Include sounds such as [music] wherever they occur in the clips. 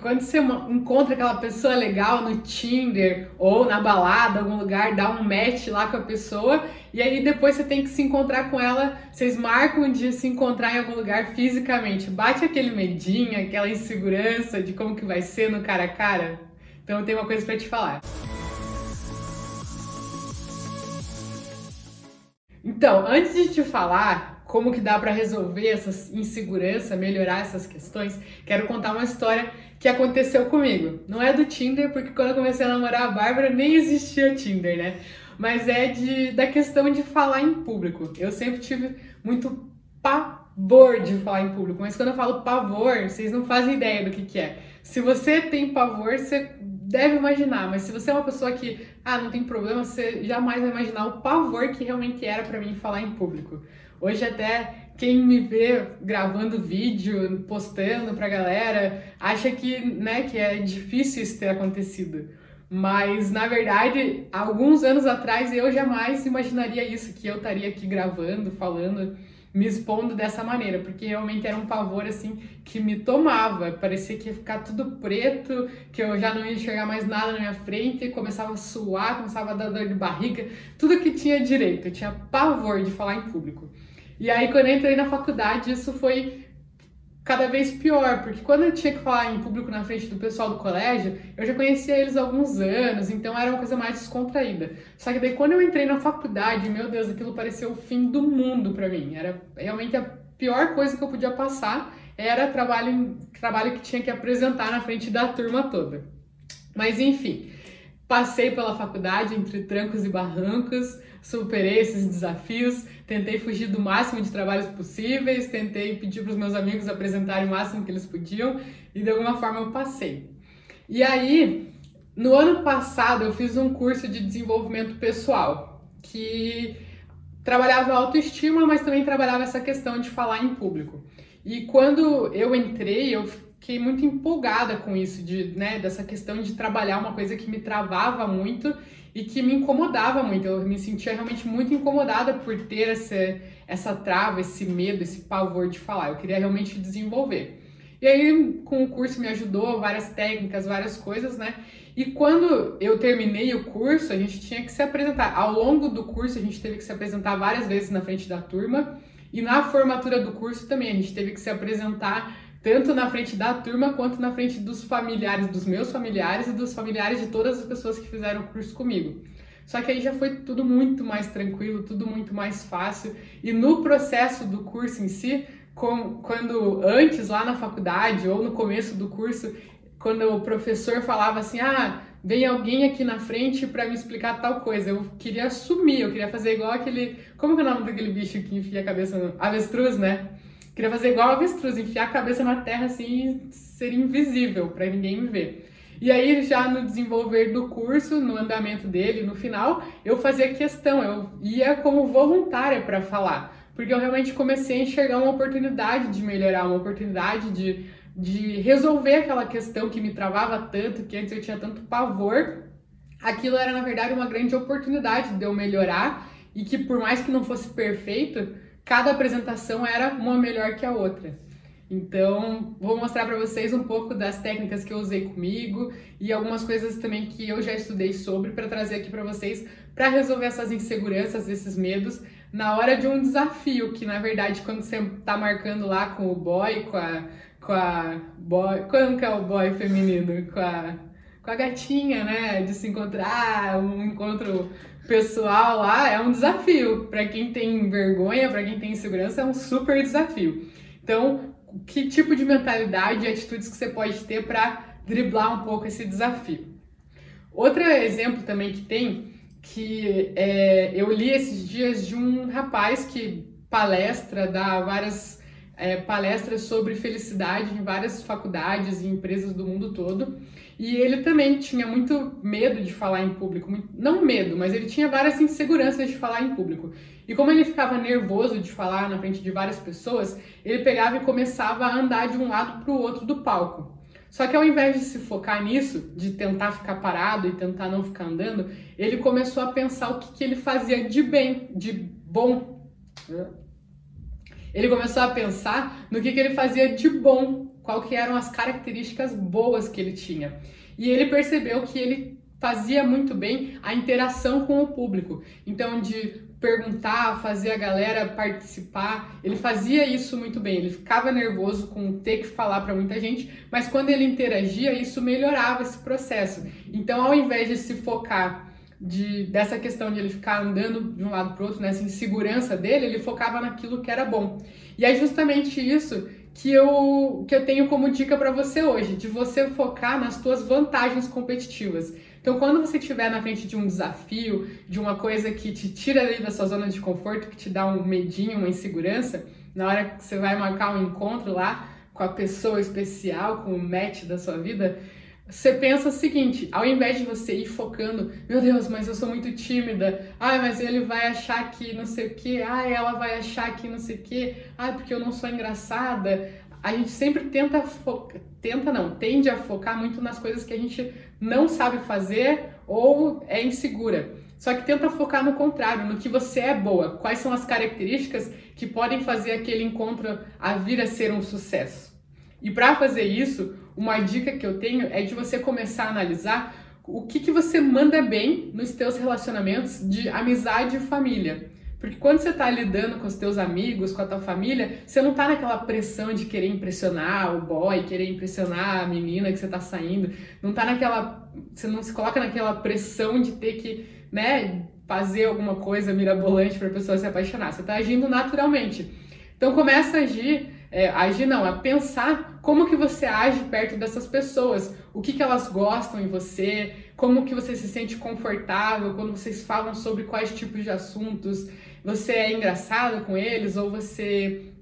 Quando você encontra aquela pessoa legal no Tinder ou na balada, algum lugar, dá um match lá com a pessoa e aí depois você tem que se encontrar com ela, vocês marcam de se encontrar em algum lugar fisicamente. Bate aquele medinho, aquela insegurança de como que vai ser no cara a cara? Então eu tenho uma coisa para te falar. Então, antes de te falar como que dá para resolver essa insegurança, melhorar essas questões, quero contar uma história que aconteceu comigo. Não é do Tinder, porque quando eu comecei a namorar a Bárbara nem existia Tinder, né? Mas é de, da questão de falar em público. Eu sempre tive muito pavor de falar em público, mas quando eu falo pavor, vocês não fazem ideia do que, que é. Se você tem pavor, você deve imaginar, mas se você é uma pessoa que, ah, não tem problema, você jamais vai imaginar o pavor que realmente era para mim falar em público. Hoje até quem me vê gravando vídeo, postando pra galera, acha que, né, que é difícil isso ter acontecido. Mas na verdade, alguns anos atrás eu jamais imaginaria isso, que eu estaria aqui gravando, falando, me expondo dessa maneira, porque realmente era um pavor assim que me tomava. Parecia que ia ficar tudo preto, que eu já não ia enxergar mais nada na minha frente, começava a suar, começava a dar dor de barriga, tudo que tinha direito. Eu tinha pavor de falar em público. E aí, quando eu entrei na faculdade, isso foi cada vez pior, porque quando eu tinha que falar em público na frente do pessoal do colégio, eu já conhecia eles há alguns anos, então era uma coisa mais descontraída. Só que daí, quando eu entrei na faculdade, meu Deus, aquilo pareceu o fim do mundo para mim. Era realmente a pior coisa que eu podia passar, era trabalho, trabalho que tinha que apresentar na frente da turma toda. Mas enfim, passei pela faculdade entre trancos e barrancos, superei esses desafios, tentei fugir do máximo de trabalhos possíveis, tentei pedir para os meus amigos apresentarem o máximo que eles podiam e de alguma forma eu passei. E aí, no ano passado, eu fiz um curso de desenvolvimento pessoal que trabalhava autoestima, mas também trabalhava essa questão de falar em público. E quando eu entrei, eu fiquei muito empolgada com isso, de, né, dessa questão de trabalhar uma coisa que me travava muito e que me incomodava muito. Eu me sentia realmente muito incomodada por ter essa, essa trava, esse medo, esse pavor de falar. Eu queria realmente desenvolver. E aí, com o curso me ajudou, várias técnicas, várias coisas, né? E quando eu terminei o curso, a gente tinha que se apresentar. Ao longo do curso, a gente teve que se apresentar várias vezes na frente da turma. E na formatura do curso também, a gente teve que se apresentar tanto na frente da turma quanto na frente dos familiares, dos meus familiares e dos familiares de todas as pessoas que fizeram o curso comigo. Só que aí já foi tudo muito mais tranquilo, tudo muito mais fácil. E no processo do curso em si, com, quando antes lá na faculdade ou no começo do curso, quando o professor falava assim: "Ah, vem alguém aqui na frente para me explicar tal coisa", eu queria sumir, eu queria fazer igual aquele, como que é o nome daquele bicho que enfia a cabeça no avestruz, né? Queria fazer igual a avestruz, enfiar a cabeça na terra assim e ser invisível para ninguém me ver. E aí, já no desenvolver do curso, no andamento dele, no final, eu fazia questão, eu ia como voluntária para falar, porque eu realmente comecei a enxergar uma oportunidade de melhorar, uma oportunidade de, de resolver aquela questão que me travava tanto, que antes eu tinha tanto pavor. Aquilo era, na verdade, uma grande oportunidade de eu melhorar e que, por mais que não fosse perfeito, cada apresentação era uma melhor que a outra. Então, vou mostrar para vocês um pouco das técnicas que eu usei comigo e algumas coisas também que eu já estudei sobre para trazer aqui para vocês para resolver essas inseguranças, esses medos na hora de um desafio, que na verdade quando você tá marcando lá com o boy, com a com a boy, quando que é o boy feminino, com a com a gatinha, né, de se encontrar, um encontro pessoal lá é um desafio. Para quem tem vergonha, para quem tem insegurança, é um super desafio. Então, que tipo de mentalidade e atitudes que você pode ter para driblar um pouco esse desafio? Outro exemplo também que tem, que é, eu li esses dias de um rapaz que palestra, dá várias é, palestras sobre felicidade em várias faculdades e empresas do mundo todo. E ele também tinha muito medo de falar em público, não medo, mas ele tinha várias inseguranças de falar em público. E como ele ficava nervoso de falar na frente de várias pessoas, ele pegava e começava a andar de um lado para o outro do palco. Só que ao invés de se focar nisso, de tentar ficar parado e tentar não ficar andando, ele começou a pensar o que, que ele fazia de bem, de bom. Ele começou a pensar no que, que ele fazia de bom qual que eram as características boas que ele tinha. E ele percebeu que ele fazia muito bem a interação com o público. Então, de perguntar, fazer a galera participar, ele fazia isso muito bem. Ele ficava nervoso com ter que falar para muita gente, mas quando ele interagia, isso melhorava esse processo. Então, ao invés de se focar de, dessa questão de ele ficar andando de um lado para outro, nessa insegurança dele, ele focava naquilo que era bom. E é justamente isso que eu, que eu tenho como dica para você hoje, de você focar nas suas vantagens competitivas. Então, quando você estiver na frente de um desafio, de uma coisa que te tira ali da sua zona de conforto, que te dá um medinho, uma insegurança, na hora que você vai marcar um encontro lá com a pessoa especial, com o match da sua vida, você pensa o seguinte, ao invés de você ir focando, meu Deus, mas eu sou muito tímida, ai, mas ele vai achar que não sei o que, ai, ela vai achar que não sei o que, ai, porque eu não sou engraçada. A gente sempre tenta focar, tenta não, tende a focar muito nas coisas que a gente não sabe fazer ou é insegura. Só que tenta focar no contrário, no que você é boa, quais são as características que podem fazer aquele encontro a vir a ser um sucesso. E para fazer isso, uma dica que eu tenho é de você começar a analisar o que, que você manda bem nos teus relacionamentos de amizade e família. Porque quando você está lidando com os teus amigos, com a tua família, você não está naquela pressão de querer impressionar o boy, querer impressionar a menina que você está saindo. Não tá naquela. Você não se coloca naquela pressão de ter que, né, fazer alguma coisa mirabolante para a pessoa se apaixonar. Você está agindo naturalmente. Então começa a agir é, agir não, a pensar como que você age perto dessas pessoas, o que, que elas gostam em você, como que você se sente confortável quando vocês falam sobre quais tipos de assuntos, você é engraçado com eles ou você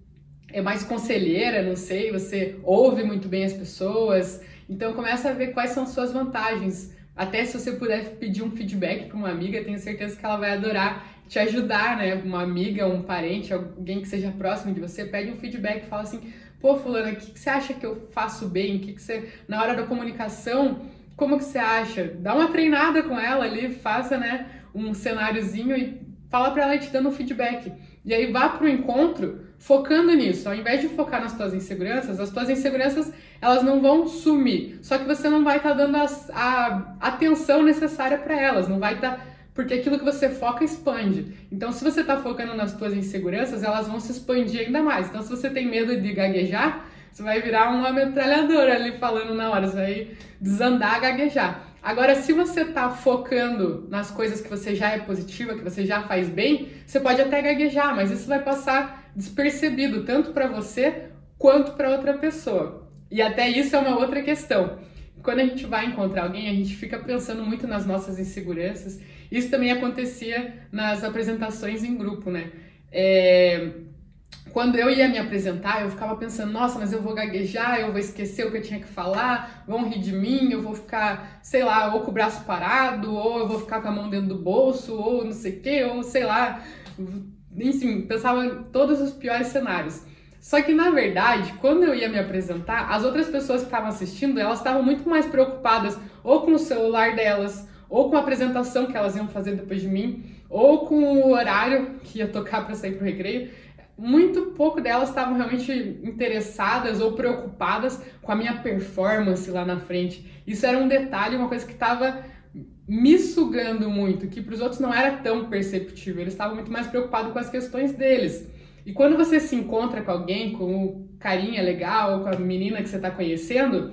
é mais conselheira, não sei, você ouve muito bem as pessoas, então começa a ver quais são suas vantagens. Até se você puder pedir um feedback para uma amiga, tenho certeza que ela vai adorar te ajudar, né? Uma amiga, um parente, alguém que seja próximo de você, pede um feedback, fala assim, pô, fulana, o que, que você acha que eu faço bem? O que, que você, na hora da comunicação, como que você acha? Dá uma treinada com ela ali, faça, né, um cenáriozinho e fala para ela te dando um feedback. E aí vá para o encontro focando nisso. Ao invés de focar nas tuas inseguranças, as tuas inseguranças elas não vão sumir. Só que você não vai estar tá dando a, a, atenção necessária para elas, não vai estar tá porque aquilo que você foca expande. Então, se você está focando nas suas inseguranças, elas vão se expandir ainda mais. Então, se você tem medo de gaguejar, você vai virar uma metralhadora ali falando na hora, você vai desandar, gaguejar. Agora, se você está focando nas coisas que você já é positiva, que você já faz bem, você pode até gaguejar, mas isso vai passar despercebido tanto para você quanto para outra pessoa. E até isso é uma outra questão. Quando a gente vai encontrar alguém, a gente fica pensando muito nas nossas inseguranças isso também acontecia nas apresentações em grupo, né? É, quando eu ia me apresentar, eu ficava pensando, nossa, mas eu vou gaguejar, eu vou esquecer o que eu tinha que falar, vão rir de mim, eu vou ficar, sei lá, ou com o braço parado, ou eu vou ficar com a mão dentro do bolso, ou não sei o quê, ou sei lá. Enfim, pensava em todos os piores cenários. Só que na verdade, quando eu ia me apresentar, as outras pessoas que estavam assistindo, elas estavam muito mais preocupadas ou com o celular delas, ou com a apresentação que elas iam fazer depois de mim, ou com o horário que ia tocar para sair pro recreio. Muito pouco delas estavam realmente interessadas ou preocupadas com a minha performance lá na frente. Isso era um detalhe, uma coisa que estava me sugando muito, que para os outros não era tão perceptível. Eles estavam muito mais preocupados com as questões deles. E quando você se encontra com alguém, com o carinha legal, com a menina que você está conhecendo,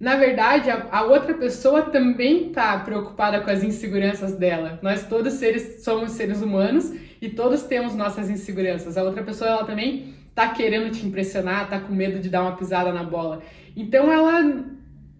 na verdade, a, a outra pessoa também está preocupada com as inseguranças dela. Nós todos seres, somos seres humanos e todos temos nossas inseguranças. A outra pessoa ela também está querendo te impressionar, está com medo de dar uma pisada na bola. Então ela,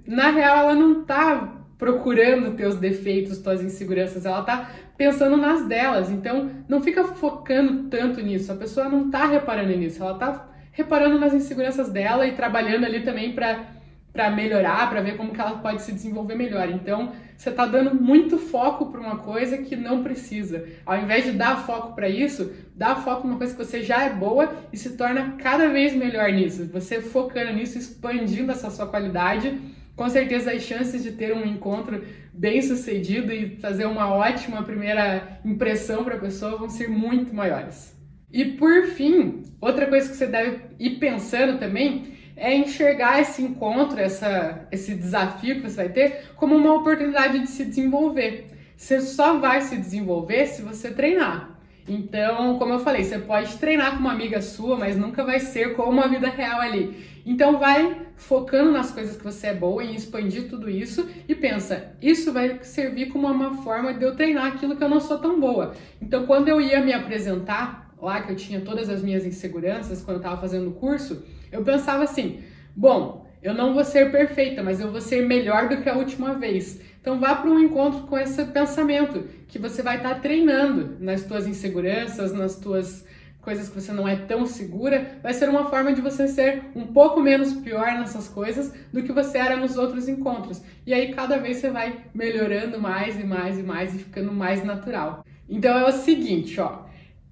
na real, ela não está procurando teus defeitos, tuas inseguranças, ela está pensando nas delas. Então não fica focando tanto nisso. A pessoa não está reparando nisso, ela está reparando nas inseguranças dela e trabalhando ali também para para melhorar, para ver como que ela pode se desenvolver melhor. Então, você está dando muito foco para uma coisa que não precisa. Ao invés de dar foco para isso, dá foco numa coisa que você já é boa e se torna cada vez melhor nisso. Você focando nisso, expandindo essa sua qualidade, com certeza as chances de ter um encontro bem sucedido e fazer uma ótima primeira impressão para a pessoa vão ser muito maiores. E por fim, outra coisa que você deve ir pensando também é enxergar esse encontro, essa, esse desafio que você vai ter, como uma oportunidade de se desenvolver. Você só vai se desenvolver se você treinar. Então, como eu falei, você pode treinar com uma amiga sua, mas nunca vai ser como uma vida real ali. Então, vai focando nas coisas que você é boa e expandir tudo isso e pensa, isso vai servir como uma forma de eu treinar aquilo que eu não sou tão boa. Então, quando eu ia me apresentar lá, que eu tinha todas as minhas inseguranças quando eu estava fazendo o curso, eu pensava assim: bom, eu não vou ser perfeita, mas eu vou ser melhor do que a última vez. Então vá para um encontro com esse pensamento, que você vai estar tá treinando nas tuas inseguranças, nas tuas coisas que você não é tão segura, vai ser uma forma de você ser um pouco menos pior nessas coisas do que você era nos outros encontros. E aí cada vez você vai melhorando mais e mais e mais e ficando mais natural. Então é o seguinte, ó,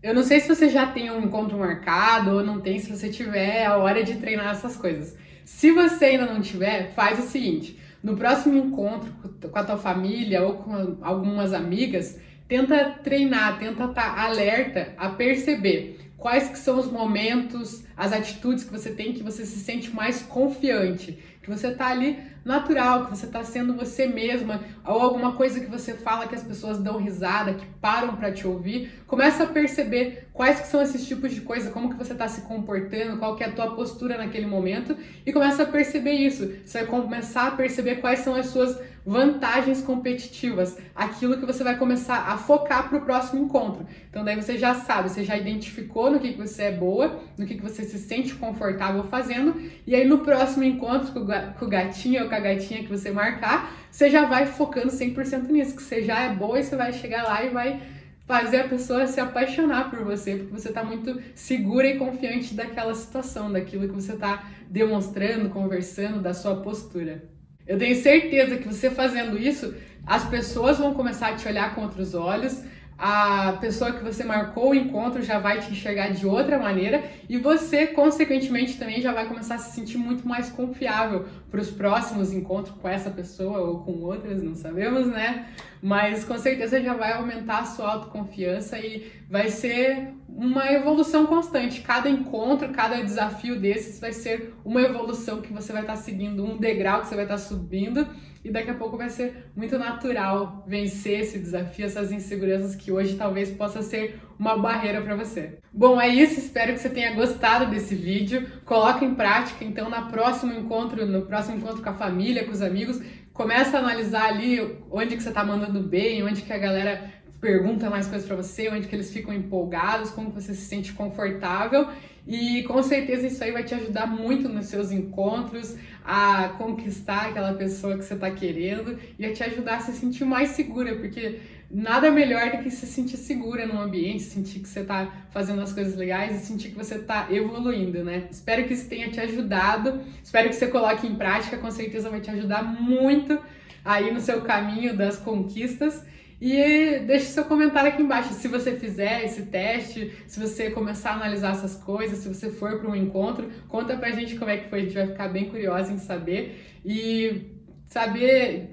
eu não sei se você já tem um encontro marcado ou não tem, se você tiver a hora de treinar essas coisas. Se você ainda não tiver, faz o seguinte: no próximo encontro com a tua família ou com algumas amigas, tenta treinar, tenta estar tá alerta a perceber quais que são os momentos, as atitudes que você tem que você se sente mais confiante, que você tá ali natural, que você tá sendo você mesma, ou alguma coisa que você fala que as pessoas dão risada, que param para te ouvir, começa a perceber quais que são esses tipos de coisa, como que você tá se comportando, qual que é a tua postura naquele momento e começa a perceber isso. Você vai começar a perceber quais são as suas vantagens competitivas, aquilo que você vai começar a focar para o próximo encontro. Então daí você já sabe, você já identificou no que, que você é boa, no que, que você se sente confortável fazendo, e aí no próximo encontro com o gatinho ou com a gatinha que você marcar, você já vai focando 100% nisso, que você já é boa e você vai chegar lá e vai fazer a pessoa se apaixonar por você, porque você está muito segura e confiante daquela situação, daquilo que você está demonstrando, conversando, da sua postura. Eu tenho certeza que você fazendo isso, as pessoas vão começar a te olhar com outros olhos, a pessoa que você marcou o encontro já vai te enxergar de outra maneira e você, consequentemente, também já vai começar a se sentir muito mais confiável para os próximos encontros com essa pessoa ou com outras, não sabemos, né? Mas com certeza já vai aumentar a sua autoconfiança e vai ser uma evolução constante. Cada encontro, cada desafio desses vai ser uma evolução que você vai estar seguindo, um degrau que você vai estar subindo e daqui a pouco vai ser muito natural vencer esse desafio, essas inseguranças que hoje talvez possa ser uma barreira para você. Bom, é isso, espero que você tenha gostado desse vídeo. Coloque em prática então na próximo encontro, no próximo encontro com a família, com os amigos, começa a analisar ali onde que você está mandando bem, onde que a galera pergunta mais coisas para você, onde que eles ficam empolgados, como você se sente confortável e com certeza isso aí vai te ajudar muito nos seus encontros a conquistar aquela pessoa que você está querendo e a te ajudar a se sentir mais segura, porque nada melhor do que se sentir segura num ambiente, sentir que você está fazendo as coisas legais e sentir que você está evoluindo, né? Espero que isso tenha te ajudado, espero que você coloque em prática, com certeza vai te ajudar muito aí no seu caminho das conquistas. E deixe seu comentário aqui embaixo se você fizer esse teste, se você começar a analisar essas coisas, se você for para um encontro, conta pra gente como é que foi, a gente vai ficar bem curiosa em saber e saber.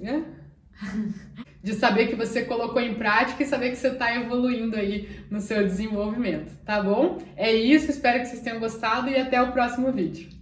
Né? [laughs] de saber que você colocou em prática e saber que você está evoluindo aí no seu desenvolvimento, tá bom? É isso, espero que vocês tenham gostado e até o próximo vídeo.